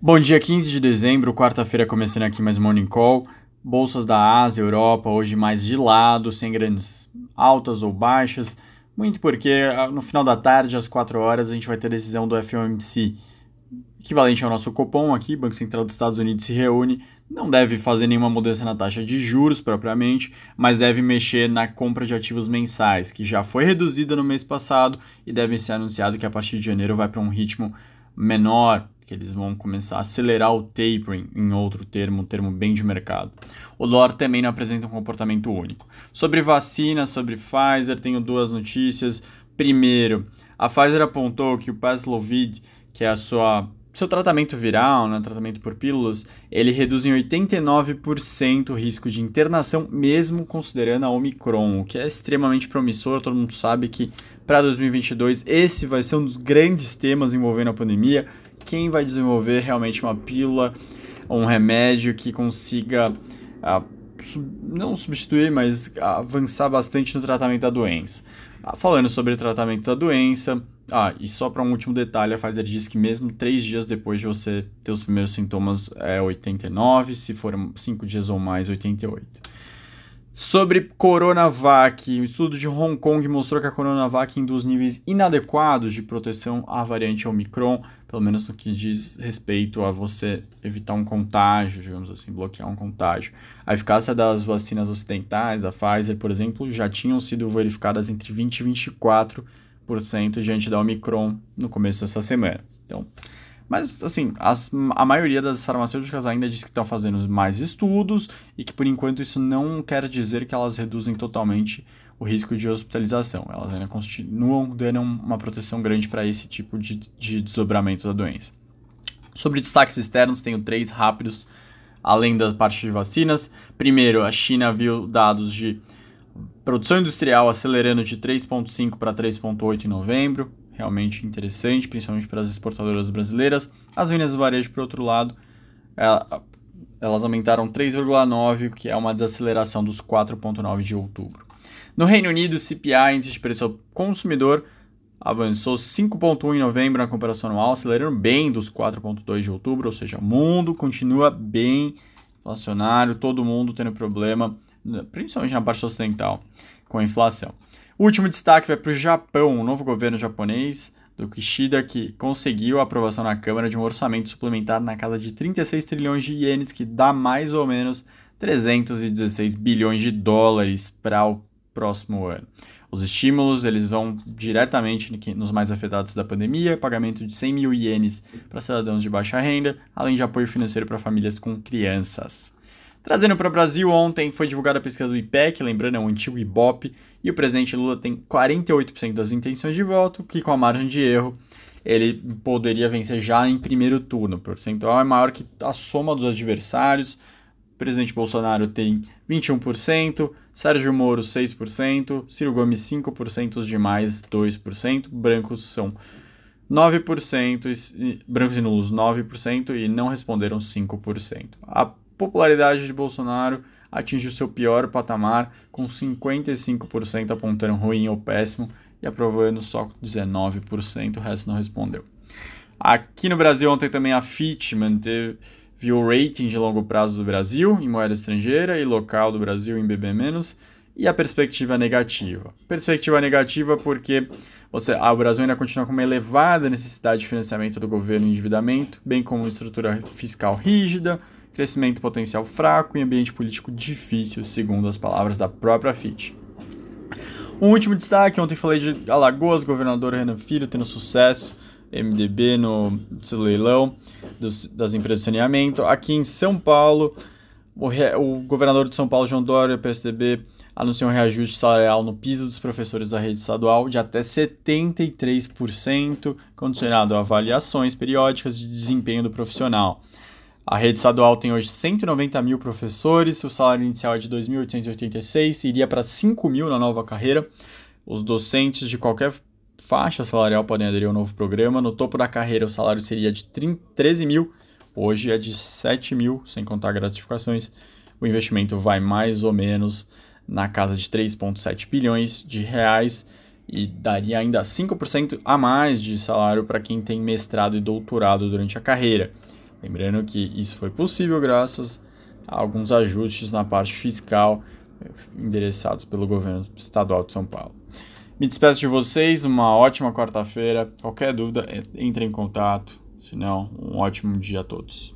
Bom dia, 15 de dezembro, quarta-feira, começando aqui mais Morning Call. Bolsas da Ásia, Europa, hoje mais de lado, sem grandes altas ou baixas. Muito porque ah, no final da tarde, às 4 horas, a gente vai ter a decisão do FOMC, equivalente ao nosso Copom aqui, Banco Central dos Estados Unidos se reúne, não deve fazer nenhuma mudança na taxa de juros propriamente, mas deve mexer na compra de ativos mensais, que já foi reduzida no mês passado e deve ser anunciado que a partir de janeiro vai para um ritmo menor, que eles vão começar a acelerar o tapering, em outro termo, um termo bem de mercado. O dólar também não apresenta um comportamento único. Sobre vacina, sobre Pfizer, tenho duas notícias. Primeiro, a Pfizer apontou que o Paxlovid, que é a sua seu tratamento viral, né, tratamento por pílulas, ele reduz em 89% o risco de internação, mesmo considerando a Omicron, o que é extremamente promissor. Todo mundo sabe que para 2022 esse vai ser um dos grandes temas envolvendo a pandemia quem vai desenvolver realmente uma pílula ou um remédio que consiga uh, sub, não substituir, mas avançar bastante no tratamento da doença. Uh, falando sobre o tratamento da doença, ah, e só para um último detalhe, a Pfizer diz que mesmo três dias depois de você ter os primeiros sintomas é 89, se foram cinco dias ou mais, 88. Sobre Coronavac, o estudo de Hong Kong mostrou que a Coronavac induz níveis inadequados de proteção à variante Omicron, pelo menos no que diz respeito a você evitar um contágio, digamos assim, bloquear um contágio. A eficácia das vacinas ocidentais, da Pfizer, por exemplo, já tinham sido verificadas entre 20 e 24% diante da Omicron no começo dessa semana. Então, mas, assim, as, a maioria das farmacêuticas ainda diz que estão fazendo mais estudos e que, por enquanto, isso não quer dizer que elas reduzem totalmente o risco de hospitalização. Elas ainda continuam dando uma proteção grande para esse tipo de, de desdobramento da doença. Sobre destaques externos, tenho três rápidos, além da parte de vacinas. Primeiro, a China viu dados de produção industrial acelerando de 3,5 para 3,8 em novembro realmente interessante, principalmente para as exportadoras brasileiras. As vendas do varejo, por outro lado, elas aumentaram 3,9, que é uma desaceleração dos 4,9 de outubro. No Reino Unido, o CPI, índice de preço ao consumidor, avançou 5,1 em novembro na comparação anual, acelerando bem dos 4,2 de outubro, ou seja, o mundo continua bem inflacionário, todo mundo tendo problema, principalmente na parte ocidental, com a inflação. O último destaque vai para o Japão, o novo governo japonês do Kishida, que conseguiu a aprovação na Câmara de um orçamento suplementar na casa de 36 trilhões de ienes, que dá mais ou menos 316 bilhões de dólares para o próximo ano. Os estímulos eles vão diretamente nos mais afetados da pandemia, pagamento de 100 mil ienes para cidadãos de baixa renda, além de apoio financeiro para famílias com crianças. Trazendo para o Brasil, ontem foi divulgada a pesquisa do IPEC, lembrando, é um antigo IBOP, e o presidente Lula tem 48% das intenções de voto, que com a margem de erro ele poderia vencer já em primeiro turno. O percentual é maior que a soma dos adversários. O presidente Bolsonaro tem 21%, Sérgio Moro 6%, Ciro Gomes 5%, os demais 2%, brancos são 9%, brancos e nulos 9% e não responderam 5%. A popularidade de Bolsonaro atinge o seu pior patamar, com 55% apontando ruim ou péssimo e aprovando só 19%, o resto não respondeu. Aqui no Brasil, ontem também a Fitch manteve o rating de longo prazo do Brasil em moeda estrangeira e local do Brasil em BB-, e a perspectiva negativa. Perspectiva negativa porque você, ah, o Brasil ainda continua com uma elevada necessidade de financiamento do governo e endividamento, bem como estrutura fiscal rígida, crescimento potencial fraco e ambiente político difícil, segundo as palavras da própria FIT. Um último destaque, ontem falei de Alagoas, governador Renan Filho tendo sucesso, MDB no seu leilão dos, das empresas de saneamento. Aqui em São Paulo, o, re, o governador de São Paulo, João Dória, PSDB, anunciou um reajuste salarial no piso dos professores da rede estadual de até 73%, condicionado a avaliações periódicas de desempenho do profissional. A rede estadual tem hoje 190 mil professores, o salário inicial é de 2.886, iria para 5 mil na nova carreira. Os docentes de qualquer faixa salarial podem aderir ao novo programa. No topo da carreira, o salário seria de 13 mil, hoje é de 7 mil, sem contar gratificações. O investimento vai mais ou menos na casa de 3,7 bilhões de reais e daria ainda 5% a mais de salário para quem tem mestrado e doutorado durante a carreira. Lembrando que isso foi possível graças a alguns ajustes na parte fiscal endereçados pelo governo estadual de São Paulo. Me despeço de vocês, uma ótima quarta-feira. Qualquer dúvida, entre em contato. Se não, um ótimo dia a todos.